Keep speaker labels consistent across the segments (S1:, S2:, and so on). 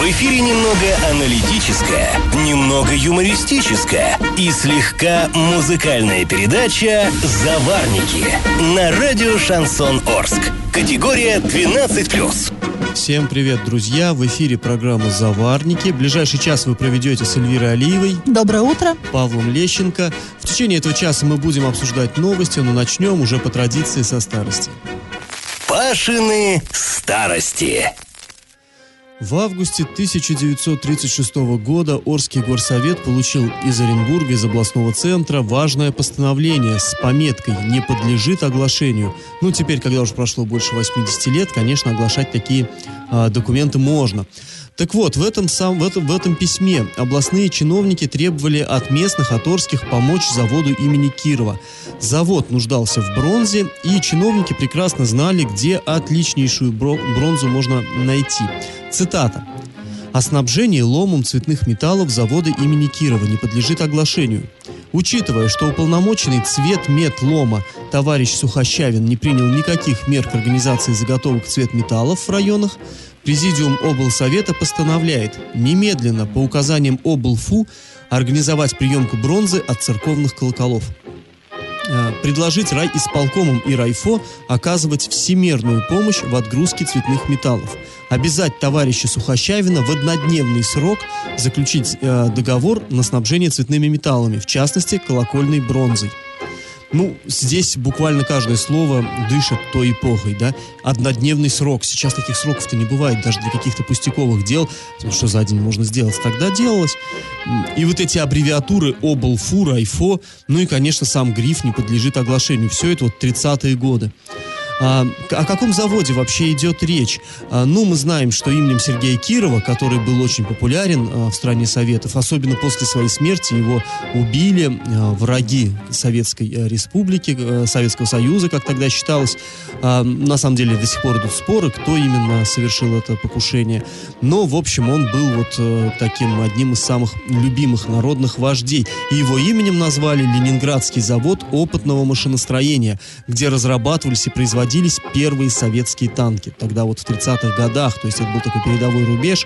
S1: В эфире немного аналитическая, немного юмористическая и слегка музыкальная передача «Заварники» на радио «Шансон Орск». Категория 12+.
S2: Всем привет, друзья! В эфире программа «Заварники». Ближайший час вы проведете с Эльвирой Алиевой.
S3: Доброе утро.
S2: Павлом Лещенко. В течение этого часа мы будем обсуждать новости, но начнем уже по традиции со старости.
S1: Пашины старости.
S2: В августе 1936 года Орский горсовет получил из Оренбурга, из областного центра, важное постановление с пометкой «Не подлежит оглашению». Ну, теперь, когда уже прошло больше 80 лет, конечно, оглашать такие а, документы можно. Так вот, в этом, сам, в, этом, в этом письме областные чиновники требовали от местных, от Орских помочь заводу имени Кирова. Завод нуждался в бронзе, и чиновники прекрасно знали, где отличнейшую бронзу можно найти. Цитата. «О снабжении ломом цветных металлов завода имени Кирова не подлежит оглашению. Учитывая, что уполномоченный цвет метлома товарищ Сухощавин не принял никаких мер к организации заготовок цвет металлов в районах, Президиум облсовета постановляет немедленно по указаниям облфу организовать приемку бронзы от церковных колоколов. Э, предложить рай исполкомам и райфо оказывать всемерную помощь в отгрузке цветных металлов. Обязать товарища Сухощавина в однодневный срок заключить э, договор на снабжение цветными металлами, в частности, колокольной бронзой. Ну, здесь буквально каждое слово дышит той эпохой, да. Однодневный срок. Сейчас таких сроков-то не бывает даже для каких-то пустяковых дел, что за день можно сделать. Тогда делалось. И вот эти аббревиатуры ОБЛФУ, РАЙФО, ну и, конечно, сам гриф не подлежит оглашению. Все это вот 30-е годы. А, о каком заводе вообще идет речь? А, ну, мы знаем, что именем Сергея Кирова, который был очень популярен а, в стране Советов, особенно после своей смерти, его убили враги Советской а, Республики, а, Советского Союза, как тогда считалось. На самом деле до сих пор идут споры, кто именно совершил это покушение. Но, в общем, он был вот а, таким одним из самых любимых народных вождей. И его именем назвали Ленинградский завод опытного машиностроения, где разрабатывались и производились производились первые советские танки. Тогда вот в 30-х годах, то есть это был такой передовой рубеж.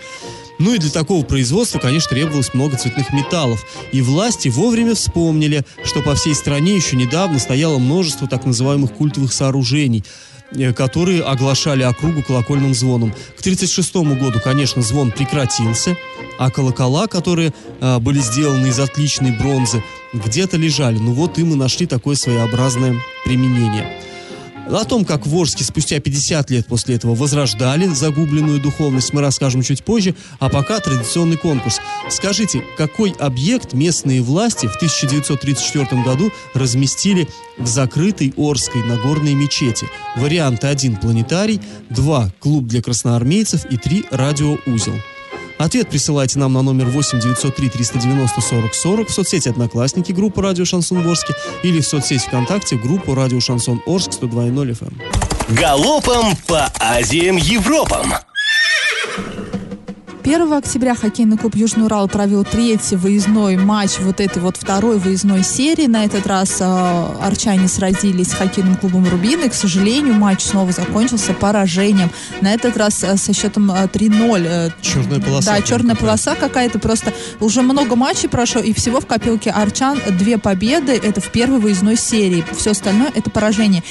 S2: Ну и для такого производства, конечно, требовалось много цветных металлов. И власти вовремя вспомнили, что по всей стране еще недавно стояло множество так называемых культовых сооружений э, которые оглашали округу колокольным звоном. К 1936 году, конечно, звон прекратился, а колокола, которые э, были сделаны из отличной бронзы, где-то лежали. Ну вот им и нашли такое своеобразное применение. О том, как в спустя 50 лет после этого возрождали загубленную духовность, мы расскажем чуть позже, а пока традиционный конкурс. Скажите, какой объект местные власти в 1934 году разместили в закрытой Орской Нагорной мечети? Варианты 1 – планетарий, 2 – клуб для красноармейцев и 3 – радиоузел. Ответ присылайте нам на номер 8 903 390 40 40 в соцсети «Одноклассники» группы «Радио Шансон Орске» или в соцсети ВКонтакте группу «Радио Шансон Орск» 102.0 FM.
S1: Галопом по Азиям Европам!
S3: 1 октября хоккейный клуб Южный Урал провел третий выездной матч вот этой вот второй выездной серии. На этот раз э, арчане сразились с хоккейным клубом Рубин, и, к сожалению, матч снова закончился поражением. На этот раз э, со счетом э, 3-0. Э,
S2: черная полоса.
S3: Да, черная полоса какая-то. Просто уже много матчей прошло, и всего в копилке арчан две победы. Это в первой выездной серии. Все остальное это поражение.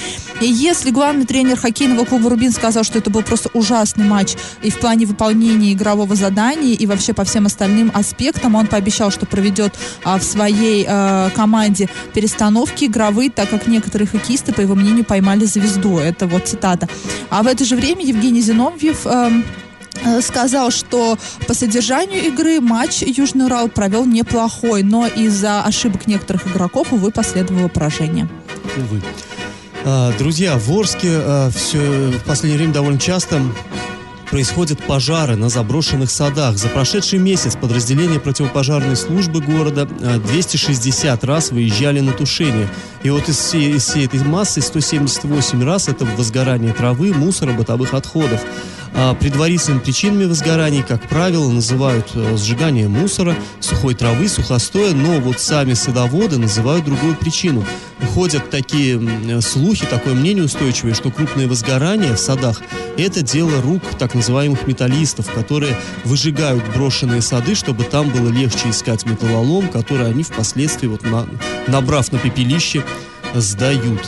S3: И если главный тренер хоккейного клуба Рубин сказал, что это был просто ужасный матч и в плане выполнения игрового заданий и вообще по всем остальным аспектам. Он пообещал, что проведет а, в своей а, команде перестановки игровые, так как некоторые хоккеисты, по его мнению, поймали звезду. Это вот цитата. А в это же время Евгений Зиновьев э, сказал, что по содержанию игры матч Южный Урал провел неплохой, но из-за ошибок некоторых игроков, увы, последовало поражение.
S2: Увы. А, друзья, в Орске а, все в последнее время довольно часто происходят пожары на заброшенных садах. За прошедший месяц подразделения противопожарной службы города 260 раз выезжали на тушение. И вот из всей, из всей этой массы 178 раз это возгорание травы, мусора, бытовых отходов. А предварительными причинами возгораний, как правило, называют э, сжигание мусора, сухой травы, сухостоя, но вот сами садоводы называют другую причину. Ходят такие слухи, такое мнение устойчивое, что крупные возгорания в садах – это дело рук так называемых металлистов, которые выжигают брошенные сады, чтобы там было легче искать металлолом, который они впоследствии, вот на, набрав на пепелище, сдают.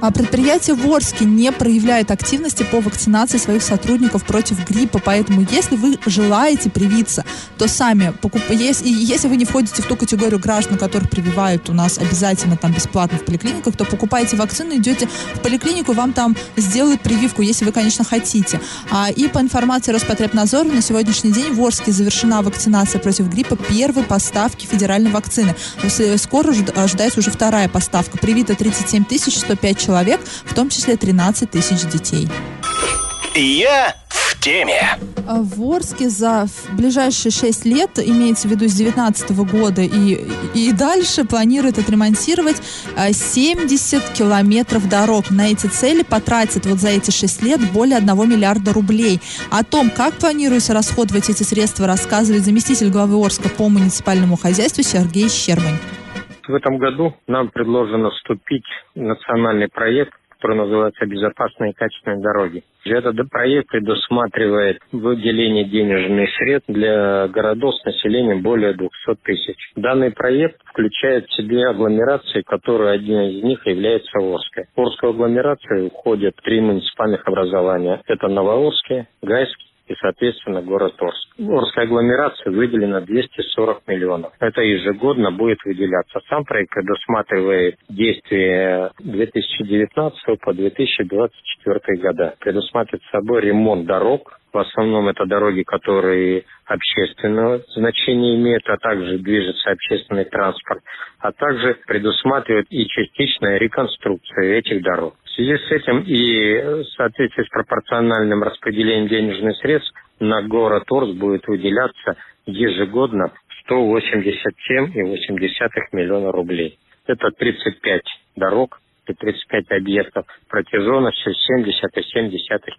S3: А предприятие в Орске не проявляет активности по вакцинации своих сотрудников против гриппа, поэтому если вы желаете привиться, то сами покупайте. Если, вы не входите в ту категорию граждан, которых прививают у нас обязательно там бесплатно в поликлиниках, то покупайте вакцину, идете в поликлинику, вам там сделают прививку, если вы, конечно, хотите. А, и по информации Роспотребнадзора на сегодняшний день в Орске завершена вакцинация против гриппа первой поставки федеральной вакцины. Скоро ожидается уже вторая поставка. Привито 37 105 человек человек, в том числе 13 тысяч детей.
S1: Я в теме.
S3: А в Орске за ближайшие 6 лет, имеется в виду с 2019 года и, и дальше, планирует отремонтировать 70 а, километров дорог. На эти цели потратит вот за эти 6 лет более 1 миллиарда рублей. О том, как планируется расходовать эти средства, рассказывает заместитель главы Орска по муниципальному хозяйству Сергей Щербань.
S4: В этом году нам предложено вступить в национальный проект, который называется «Безопасные и качественные дороги». Этот проект предусматривает выделение денежных средств для городов с населением более 200 тысяч. Данный проект включает в себе агломерации, которые один из них является Орской. В Орскую агломерацию входят три муниципальных образования. Это Новоорские, Гайский и, соответственно, город Орск. Орская агломерация выделена 240 миллионов. Это ежегодно будет выделяться. Сам проект предусматривает действие 2019 по 2024 года. Предусматривает собой ремонт дорог, в основном это дороги, которые общественного значения имеют, а также движется общественный транспорт, а также предусматривает и частичная реконструкция этих дорог. В связи с этим и в соответствии с пропорциональным распределением денежных средств на город Орск будет выделяться ежегодно 187,8 миллиона рублей. Это 35 дорог и 35 объектов протяженностью 70,7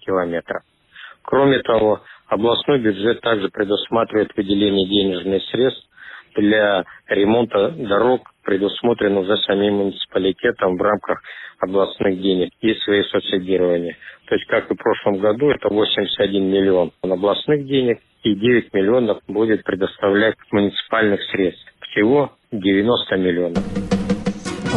S4: километра. Кроме того, областной бюджет также предусматривает выделение денежных средств для ремонта дорог, предусмотренных за самим муниципалитетом в рамках областных денег и свои субсидирования. То есть, как и в прошлом году, это 81 миллион областных денег и 9 миллионов будет предоставлять муниципальных средств. Всего 90 миллионов.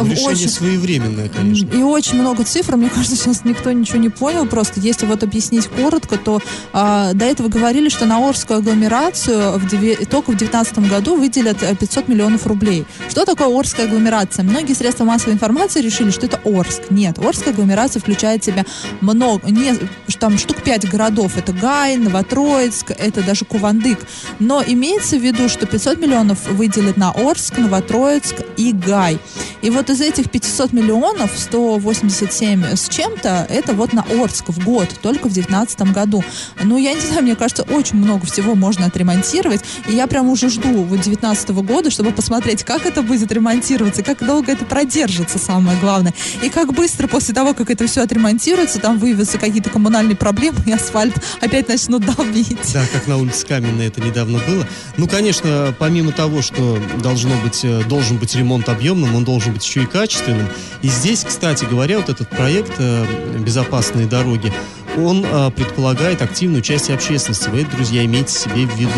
S2: Решение очень, своевременное, конечно.
S3: И очень много цифр. Мне кажется, сейчас никто ничего не понял. Просто если вот объяснить коротко, то а, до этого говорили, что на Орскую агломерацию в деве, только в 2019 году выделят 500 э, миллионов рублей. Что такое Орская агломерация? Многие средства массовой информации решили, что это Орск. Нет, Орская агломерация включает в себя много, не, там штук 5 городов. Это Гай, Новотроицк, это даже Кувандык. Но имеется в виду, что 500 миллионов выделят на Орск, Новотроицк и Гай. И вот из этих 500 миллионов 187 с чем-то это вот на Орск в год, только в 2019 году. Ну, я не знаю, мне кажется, очень много всего можно отремонтировать. И я прям уже жду вот 2019 года, чтобы посмотреть, как это будет ремонтироваться, как долго это продержится, самое главное. И как быстро после того, как это все отремонтируется, там выявятся какие-то коммунальные проблемы, и асфальт опять начнут долбить.
S2: Да, как на улице Каменной это недавно было. Ну, конечно, помимо того, что должно быть, э, должен быть ремонт объемным, он должен быть еще и качественным. И здесь, кстати говоря, вот этот проект э, «Безопасные дороги», он э, предполагает активное участие общественности. Вы это, друзья, имейте себе в виду.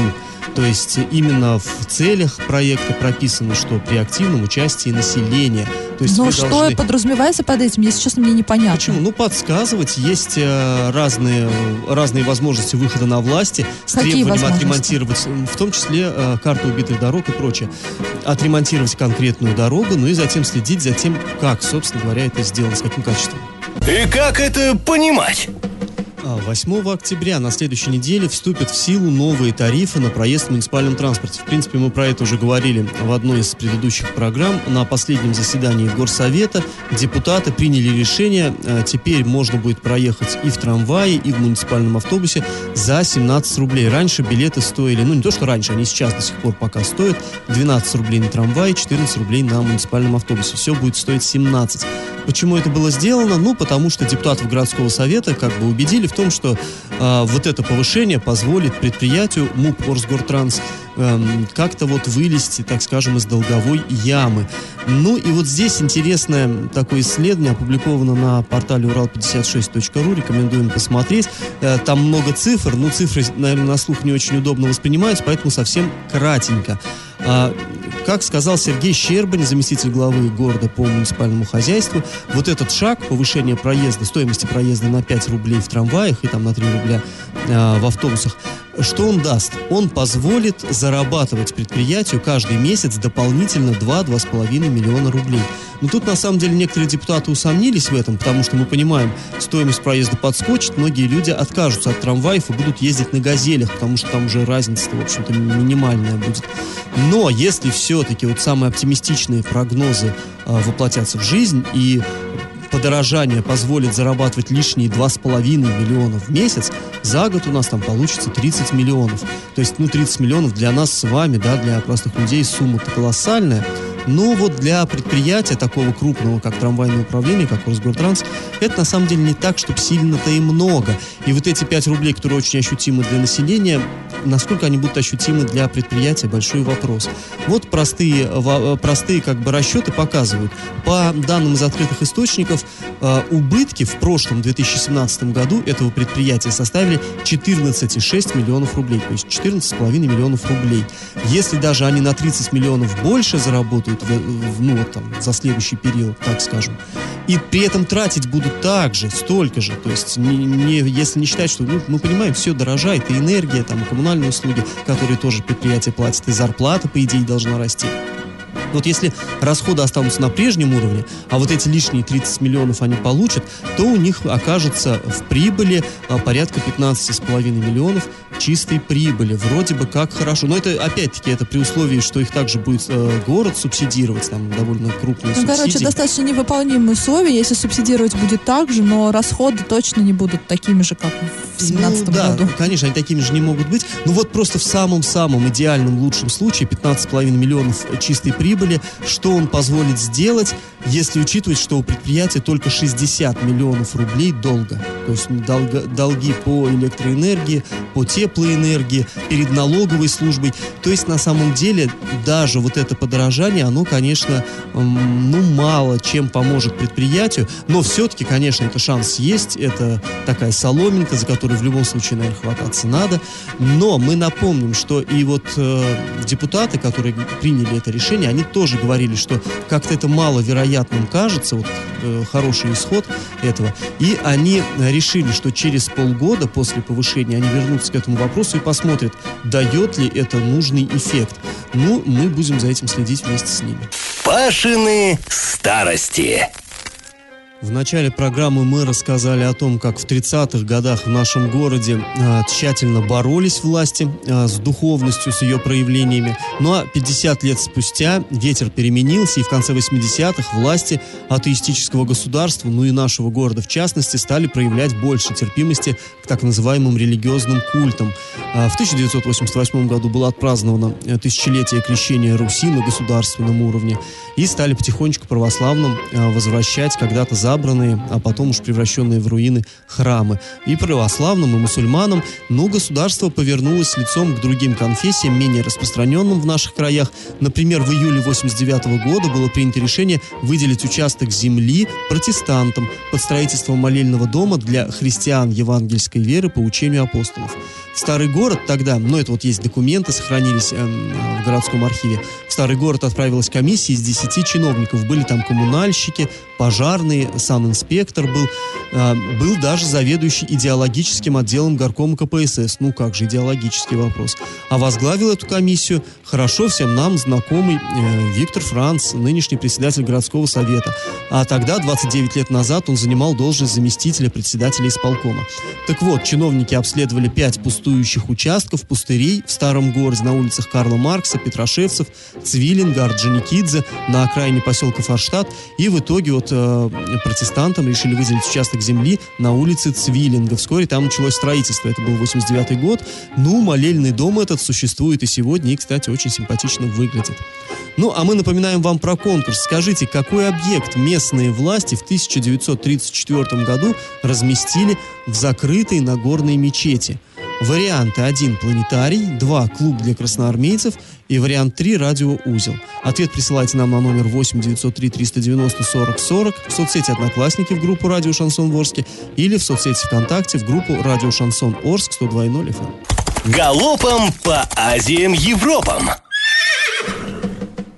S2: То есть именно в целях проекта прописано, что при активном участии населения. То есть
S3: Но что должны... подразумевается под этим, если честно, мне непонятно.
S2: Почему? Ну, подсказывать. Есть э, разные, разные возможности выхода на власти с
S3: Какие
S2: требованием отремонтировать, в том числе э, карту убитых дорог и прочее. Отремонтировать конкретную дорогу, ну и затем следить за тем, как, собственно говоря, это сделано, с каким качеством.
S1: И как это понимать?
S2: 8 октября на следующей неделе вступят в силу новые тарифы на проезд в муниципальном транспорте. В принципе, мы про это уже говорили в одной из предыдущих программ. На последнем заседании Горсовета депутаты приняли решение, э, теперь можно будет проехать и в трамвае, и в муниципальном автобусе за 17 рублей. Раньше билеты стоили, ну не то, что раньше, они сейчас до сих пор пока стоят, 12 рублей на трамвае, 14 рублей на муниципальном автобусе. Все будет стоить 17. Почему это было сделано? Ну, потому что депутатов городского совета как бы убедили в том, что э, вот это повышение позволит предприятию МУП Орсгортранс эм, как-то вот вылезти, так скажем, из долговой ямы. Ну и вот здесь интересное такое исследование опубликовано на портале урал56.ру, рекомендуем посмотреть. Э, там много цифр, но цифры, наверное, на слух не очень удобно воспринимаются, поэтому совсем кратенько. А, как сказал Сергей Щербань, заместитель главы города по муниципальному хозяйству, вот этот шаг повышения проезда, стоимости проезда на 5 рублей в трамваях и там на 3 рубля а, в автобусах, что он даст? Он позволит зарабатывать предприятию каждый месяц дополнительно 2-2,5 миллиона рублей. Но тут на самом деле некоторые депутаты усомнились в этом, потому что мы понимаем, стоимость проезда подскочит, многие люди откажутся от трамваев и будут ездить на газелях, потому что там уже разница, в общем-то, минимальная будет. Но если все-таки вот самые оптимистичные прогнозы э, воплотятся в жизнь и подорожание позволит зарабатывать лишние 2,5 миллиона в месяц, за год у нас там получится 30 миллионов. То есть, ну, 30 миллионов для нас с вами, да, для простых людей сумма-то колоссальная. Но вот для предприятия такого крупного, как трамвайное управление, как Росгортранс, это на самом деле не так, чтобы сильно-то и много. И вот эти 5 рублей, которые очень ощутимы для населения, насколько они будут ощутимы для предприятия, большой вопрос. Вот простые, простые как бы расчеты показывают. По данным из открытых источников, э, убытки в прошлом 2017 году этого предприятия составили 14,6 миллионов рублей, то есть 14,5 миллионов рублей. Если даже они на 30 миллионов больше заработают, в, ну, вот, там, за следующий период, так скажем. И при этом тратить будут так же, столько же. То есть, не, не, если не считать, что, ну, мы понимаем, все дорожает, и энергия, там, и коммунальные услуги, которые тоже предприятие платит, и зарплата, по идее, должна расти. Вот если расходы останутся на прежнем уровне, а вот эти лишние 30 миллионов они получат, то у них окажется в прибыли а, порядка 15,5 миллионов чистой прибыли. Вроде бы как хорошо. Но это, опять-таки, это при условии, что их также будет э, город субсидировать, там довольно крупные ну,
S3: субсидии. короче, достаточно невыполнимые условия, если субсидировать будет так же, но расходы точно не будут такими же, как в 2017
S2: ну, да,
S3: году.
S2: конечно, они такими же не могут быть. Ну вот просто в самом-самом идеальном лучшем случае 15,5 миллионов чистой прибыли, что он позволит сделать, если учитывать, что у предприятия только 60 миллионов рублей долга. То есть долга, долги по электроэнергии, по теплоэнергии, перед налоговой службой. То есть на самом деле даже вот это подорожание, оно, конечно, ну мало чем поможет предприятию, но все-таки, конечно, это шанс есть, это такая соломинка, за которую в любом случае, наверное, хвататься надо. Но мы напомним, что и вот э, депутаты, которые приняли это решение, они тоже говорили, что как-то это маловероятным кажется, вот э, хороший исход этого. И они решили, что через полгода после повышения они вернутся к этому вопросу и посмотрят, дает ли это нужный эффект. Ну, мы будем за этим следить вместе с ними.
S1: Пашины старости.
S2: В начале программы мы рассказали о том, как в 30-х годах в нашем городе э, тщательно боролись власти э, с духовностью, с ее проявлениями. Ну а 50 лет спустя ветер переменился, и в конце 80-х власти атеистического государства, ну и нашего города в частности, стали проявлять больше терпимости к так называемым религиозным культам. Э, в 1988 году было отпраздновано тысячелетие крещения Руси на государственном уровне, и стали потихонечку православным э, возвращать когда-то забранные, а потом уж превращенные в руины храмы. И православным, и мусульманам, но государство повернулось лицом к другим конфессиям, менее распространенным в наших краях. Например, в июле 89 года было принято решение выделить участок земли протестантам под строительство молельного дома для христиан евангельской веры по учению апостолов. Старый город тогда, ну это вот есть документы, сохранились э, в городском архиве, в Старый город отправилась комиссия из 10 чиновников. Были там коммунальщики, пожарные, санинспектор был, э, был даже заведующий идеологическим отделом горкома КПСС. Ну как же, идеологический вопрос. А возглавил эту комиссию хорошо всем нам знакомый э, Виктор Франц, нынешний председатель городского совета. А тогда, 29 лет назад, он занимал должность заместителя председателя исполкома. Так вот, чиновники обследовали 5 пустующих участков, пустырей в старом городе на улицах Карла Маркса, Петрошевцев, Цвилинга, Орджоникидзе, на окраине поселка Форштадт. И в итоге вот э, протестантам решили выделить участок земли на улице Цвиллинга. Вскоре там началось строительство. Это был 89 год. Ну, молельный дом этот существует и сегодня, и, кстати, очень симпатично выглядит. Ну, а мы напоминаем вам про конкурс. Скажите, какой объект местные власти в 1934 году разместили в закрытой Нагорной мечети? Варианты 1 – планетарий, 2 – клуб для красноармейцев и вариант 3 – радиоузел. Ответ присылайте нам на номер 8 903 390 40 40 в соцсети «Одноклассники» в группу «Радио Шансон Ворске» или в соцсети ВКонтакте в группу «Радио Шансон Орск» 102.0 FM.
S1: Галопом по Азиям Европам!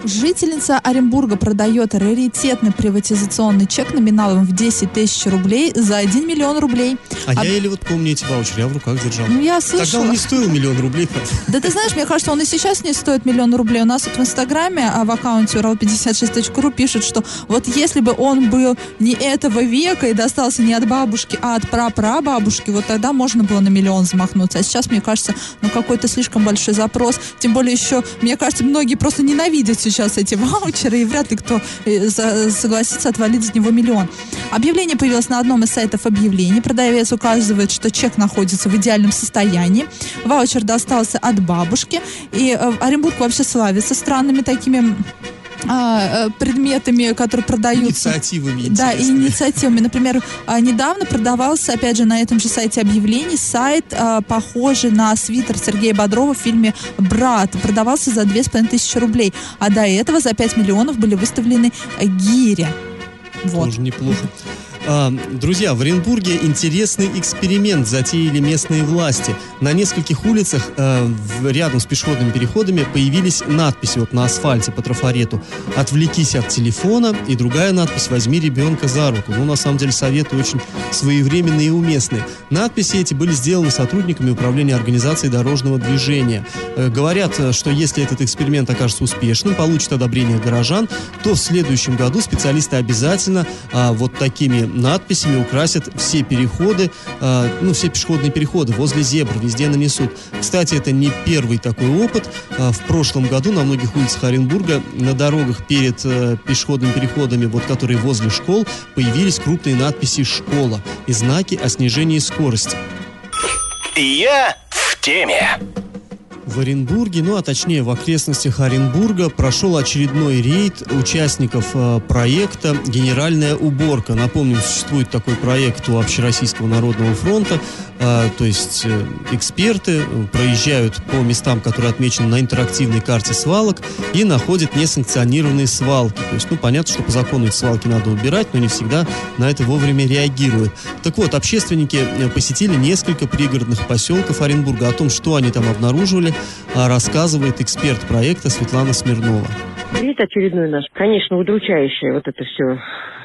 S3: Жительница Оренбурга продает раритетный приватизационный чек номиналом в 10 тысяч рублей за 1 миллион рублей.
S2: А, а я еле вот помню эти ваучеры, я в руках держал.
S3: Ну, я слышала.
S2: Тогда он не стоил миллион рублей.
S3: Да ты знаешь, мне кажется, он и сейчас не стоит миллион рублей. У нас вот в Инстаграме, а в аккаунте урал56.ру пишет, что вот если бы он был не этого века и достался не от бабушки, а от прапрабабушки, вот тогда можно было на миллион замахнуться. А сейчас, мне кажется, ну какой-то слишком большой запрос. Тем более еще, мне кажется, многие просто ненавидят сейчас сейчас эти ваучеры, и вряд ли кто э, согласится отвалить за него миллион. Объявление появилось на одном из сайтов объявлений. Продавец указывает, что чек находится в идеальном состоянии. Ваучер достался от бабушки. И э, Оренбург вообще славится странными такими а, э, предметами, которые продаются.
S2: Инициативами
S3: Да, инициативами. Например, а, недавно продавался, опять же, на этом же сайте объявлений, сайт, а, похожий на свитер Сергея Бодрова в фильме «Брат». Продавался за 2500 рублей. А до этого за 5 миллионов были выставлены гири.
S2: Вот. Тоже неплохо. А, друзья, в Оренбурге интересный эксперимент затеяли местные власти. На нескольких улицах э, рядом с пешеходными переходами появились надписи вот на асфальте по трафарету «Отвлекись от телефона» и другая надпись «Возьми ребенка за руку». Ну, на самом деле, советы очень своевременные и уместные. Надписи эти были сделаны сотрудниками Управления организации дорожного движения. Э, говорят, что если этот эксперимент окажется успешным, получит одобрение горожан, то в следующем году специалисты обязательно э, вот такими надписями украсят все переходы, э, ну, все пешеходные переходы возле зебр, везде нанесут. Кстати, это не первый такой опыт. Э, в прошлом году на многих улицах Оренбурга на дорогах перед э, пешеходными переходами, вот которые возле школ, появились крупные надписи «Школа» и знаки о снижении скорости.
S1: Я в теме
S2: в Оренбурге, ну а точнее в окрестностях Оренбурга прошел очередной рейд участников э, проекта «Генеральная уборка». Напомним, существует такой проект у Общероссийского народного фронта, э, то есть э, эксперты проезжают по местам, которые отмечены на интерактивной карте свалок и находят несанкционированные свалки. То есть, ну понятно, что по закону эти свалки надо убирать, но не всегда на это вовремя реагируют. Так вот, общественники посетили несколько пригородных поселков Оренбурга. О том, что они там обнаружили, а рассказывает эксперт проекта Светлана Смирнова.
S5: Вид очередной наш, конечно, удручающее вот это все,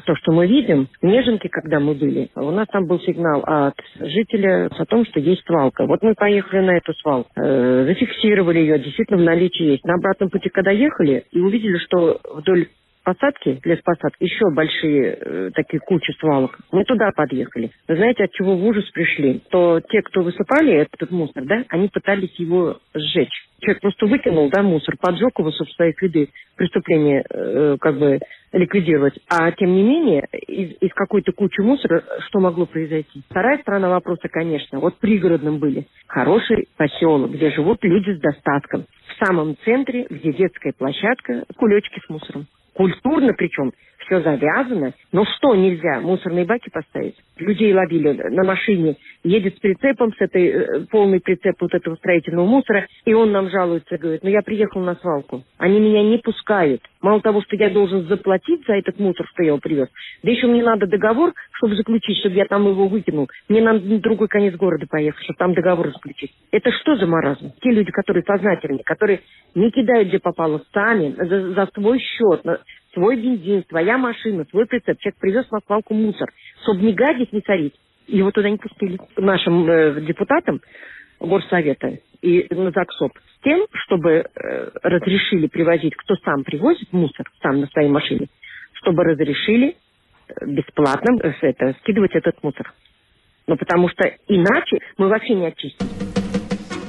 S5: то, что мы видим. В Неженке, когда мы были, у нас там был сигнал от жителя о том, что есть свалка. Вот мы поехали на эту свалку, э, зафиксировали ее, действительно в наличии есть. На обратном пути, когда ехали, и увидели, что вдоль посадки, леспосадки, еще большие э, такие кучи свалок. Мы туда подъехали. Вы знаете, от чего в ужас пришли? То те, кто высыпали этот мусор, да, они пытались его сжечь. Человек просто выкинул, да, мусор, поджег его, чтобы свои следы преступления э, как бы ликвидировать. А тем не менее, из, из какой-то кучи мусора что могло произойти? Вторая сторона вопроса, конечно, вот пригородным были. Хороший поселок, где живут люди с достатком. В самом центре, где детская площадка, кулечки с мусором культурно причем, все завязано. Но что нельзя? Мусорные баки поставить? Людей ловили на машине, едет с прицепом, с этой э, полный прицеп вот этого строительного мусора, и он нам жалуется, говорит, ну я приехал на свалку. Они меня не пускают. Мало того, что я должен заплатить за этот мусор, что я его привез, да еще мне надо договор, чтобы заключить, чтобы я там его выкинул. Мне надо на другой конец города поехать, чтобы там договор заключить. Это что за маразм? Те люди, которые сознательные, которые не кидают, где попало, сами, за, за свой счет, свой бензин, твоя машина, свой прицеп. Человек привез на свалку мусор, чтобы не гадить, не царить. Его туда не пустили. Нашим э, депутатам горсовета и на ЗАГСОП с тем, чтобы э, разрешили привозить, кто сам привозит мусор, сам на своей машине, чтобы разрешили э, бесплатно э, это, скидывать этот мусор. Ну, потому что иначе мы вообще не очистим.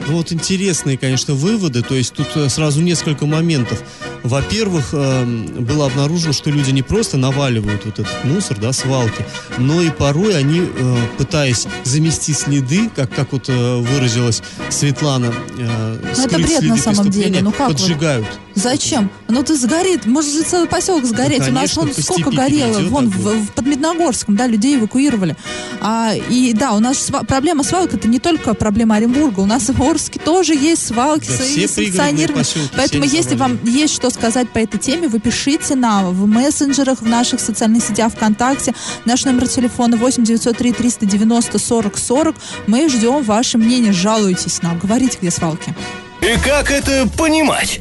S2: Вот интересные, конечно, выводы. То есть тут э, сразу несколько моментов. Во-первых, э, было обнаружено, что люди не просто наваливают вот этот мусор, да, свалки, но и порой они, э, пытаясь замести следы, как, как вот э, выразилась Светлана, э,
S3: Ну, это
S2: скрыть
S3: бред
S2: следы
S3: на самом деле. Ну, как вот? Зачем? Ну ты сгорит, может же целый поселок сгореть.
S2: Ну,
S3: У нас
S2: конечно,
S3: вон
S2: по
S3: сколько горело, вон в,
S2: огонь.
S3: в Подмедногорском, да, людей эвакуировали. А, и да, у нас сва- проблема свалок это не только проблема Оренбурга, у нас и в Орске тоже есть свалки
S2: Да,
S3: с-
S2: все
S3: и
S2: пригородные
S3: санкционированные.
S2: поселки,
S3: Поэтому если вам есть что сказать по этой теме, вы пишите нам в мессенджерах, в наших социальных сетях ВКонтакте. Наш номер телефона 8 903 390 40 40. Мы ждем ваше мнение, жалуйтесь нам, говорите, где свалки.
S1: И как это понимать?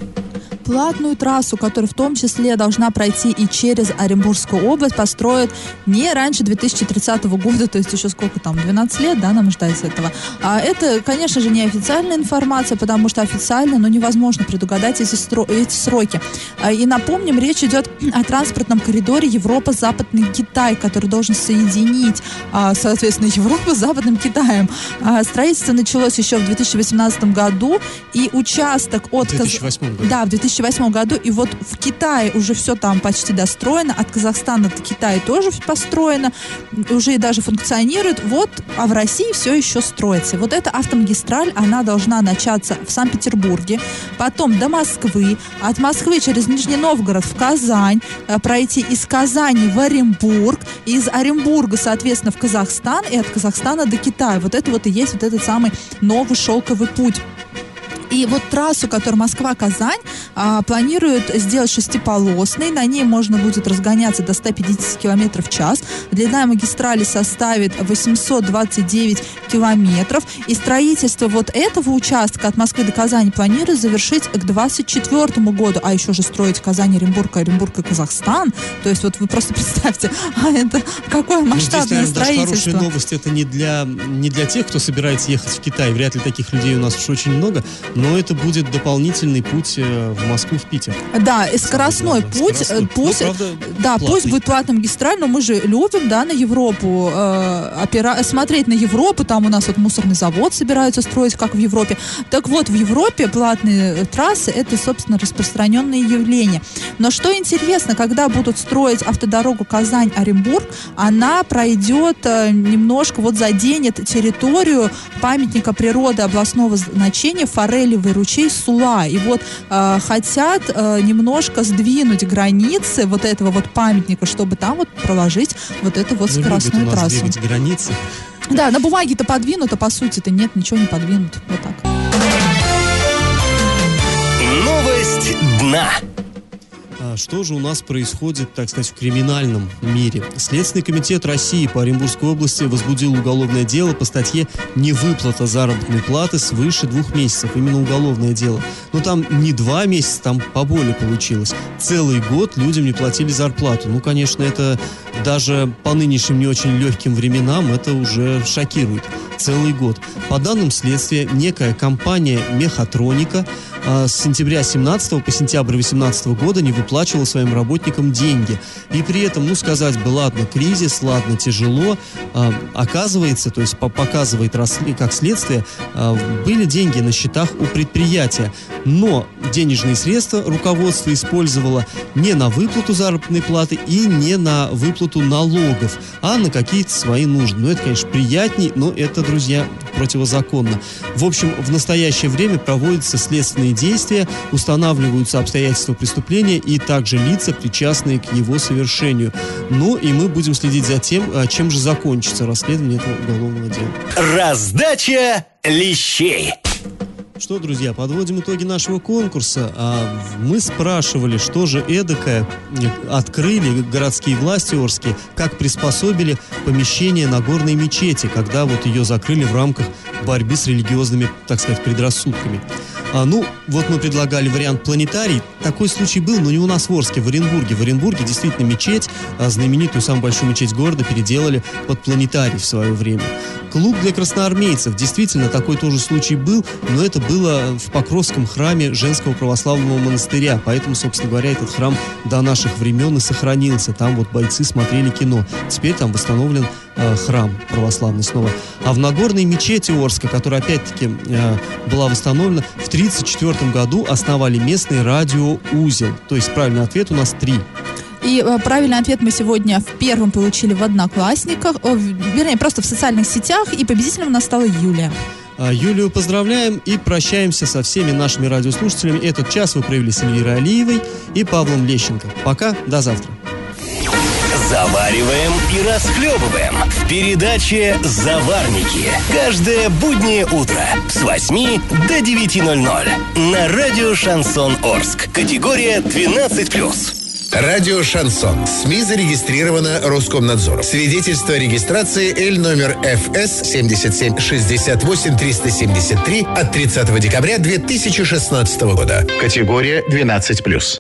S3: Платную трассу, которая в том числе должна пройти и через Оренбургскую область, построят не раньше 2030 года, то есть еще сколько там, 12 лет, да, нам ждать этого. А это, конечно же, не официальная информация, потому что официально, ну, невозможно предугадать эти, стро- эти сроки. А, И напомним, речь идет о транспортном коридоре Европа-Западный Китай, который должен соединить, а, соответственно, Европу с Западным Китаем. А, Строительство началось еще в 2018 году, и участок от...
S2: В
S3: Каз-
S2: 2008 году.
S3: да, в 2008 году. И вот в Китае уже все там почти достроено. От Казахстана до Китая тоже построено. Уже и даже функционирует. Вот, а в России все еще строится. Вот эта автомагистраль, она должна начаться в Санкт-Петербурге, потом до Москвы, от Москвы через Нижний Новгород в Казань, э, пройти из Казани в Оренбург, из Оренбурга, соответственно, в Казахстан, и от Казахстана до Китая. Вот это вот и есть вот этот самый новый шелковый путь. И вот трассу, которая Москва-Казань, а, планируют сделать шестиполосной. На ней можно будет разгоняться до 150 км в час. Длина магистрали составит 829 километров. И строительство вот этого участка от Москвы до Казани планируют завершить к 2024 году. А еще же строить Казань, Оренбург, Оренбург и Казахстан. То есть вот вы просто представьте, а это какое
S2: Ну, здесь,
S3: масштабное
S2: наверное, даже хорошая
S3: строительство.
S2: новость. Это не для, не для тех, кто собирается ехать в Китай. Вряд ли таких людей у нас уж очень много. Но это будет дополнительный путь э, в Москву, в Питер.
S3: Да, и скоростной
S2: Да,
S3: путь,
S2: скоростной.
S3: э,
S2: Ну,
S3: пусть,
S2: правда,
S3: да,
S2: платный.
S3: пусть будет платная магистраль, но мы же любим, да, на Европу э, опира- смотреть на Европу, там у нас вот мусорный завод собираются строить, как в Европе. Так вот, в Европе платные э, трассы это, собственно, распространенное явление. Но что интересно, когда будут строить автодорогу Казань-Оренбург, она пройдет э, немножко, вот заденет территорию памятника природы областного значения Форелевый ручей Сула. И вот э, хотят э, немножко сдвинуть границы вот этого вот памятника, чтобы там вот проложить вот эту вот
S2: Ну,
S3: скоростную трассу.
S2: границы.
S3: Да, на бумаге-то подвинуто, по сути-то нет, ничего не подвинуто. Вот так.
S1: Новость дна.
S2: Что же у нас происходит, так сказать, в криминальном мире? Следственный комитет России по Оренбургской области возбудил уголовное дело по статье «Невыплата заработной платы свыше двух месяцев». Именно уголовное дело. Но там не два месяца, там поболее получилось. Целый год людям не платили зарплату. Ну, конечно, это даже по нынешним не очень легким временам это уже шокирует. Целый год. По данным следствия, некая компания «Мехатроника» а, с сентября 17 по сентябрь 18 года не выплачивала своим работникам деньги. И при этом, ну, сказать бы, ладно, кризис, ладно, тяжело, а, оказывается, то есть по- показывает как следствие, а, были деньги на счетах у предприятия. Но денежные средства руководство использовало не на выплату заработной платы и не на выплату налогов, а на какие-то свои нужды. Ну, это, конечно, приятней, но это, друзья, противозаконно. В общем, в настоящее время проводятся следственные действия, устанавливаются обстоятельства преступления и также лица, причастные к его совершению. Ну и мы будем следить за тем, а, чем же закончится расследование этого уголовного дела.
S1: Раздача лещей.
S2: Что, друзья, подводим итоги нашего конкурса. А, Мы спрашивали, что же эдакое э, открыли городские власти Орские, как приспособили помещение Нагорной мечети, когда вот ее закрыли в рамках борьбы с религиозными, так сказать, предрассудками. А, ну, вот мы предлагали вариант планетарий. Такой случай был, но не у нас в Орске, в Оренбурге. В Оренбурге действительно мечеть, а, знаменитую, самую большую мечеть города, переделали под планетарий в свое время. Клуб для красноармейцев. Действительно, такой тоже случай был, но это было в Покровском храме женского православного монастыря. Поэтому, собственно говоря, этот храм до наших времен и сохранился. Там вот бойцы смотрели кино. Теперь там восстановлен э, храм православный снова. А в Нагорной мечети Орска, которая опять-таки э, была восстановлена, в 1934 году основали местный радиоузел. То есть правильный ответ у нас три.
S3: И э, правильный ответ мы сегодня в первом получили в Одноклассниках, о, вернее, просто в социальных сетях, и победителем у нас стала Юлия.
S2: А, Юлию поздравляем и прощаемся со всеми нашими радиослушателями. Этот час вы провели с Эльвирой Алиевой и Павлом Лещенко. Пока, до завтра.
S1: Завариваем и расхлебываем в передаче «Заварники». Каждое буднее утро с 8 до 9.00 на радио «Шансон Орск». Категория 12+.
S6: Радио «Шансон». СМИ зарегистрировано Роскомнадзором. Свидетельство о регистрации Л номер ФС 77 68 373 от 30 декабря 2016 года. Категория 12+.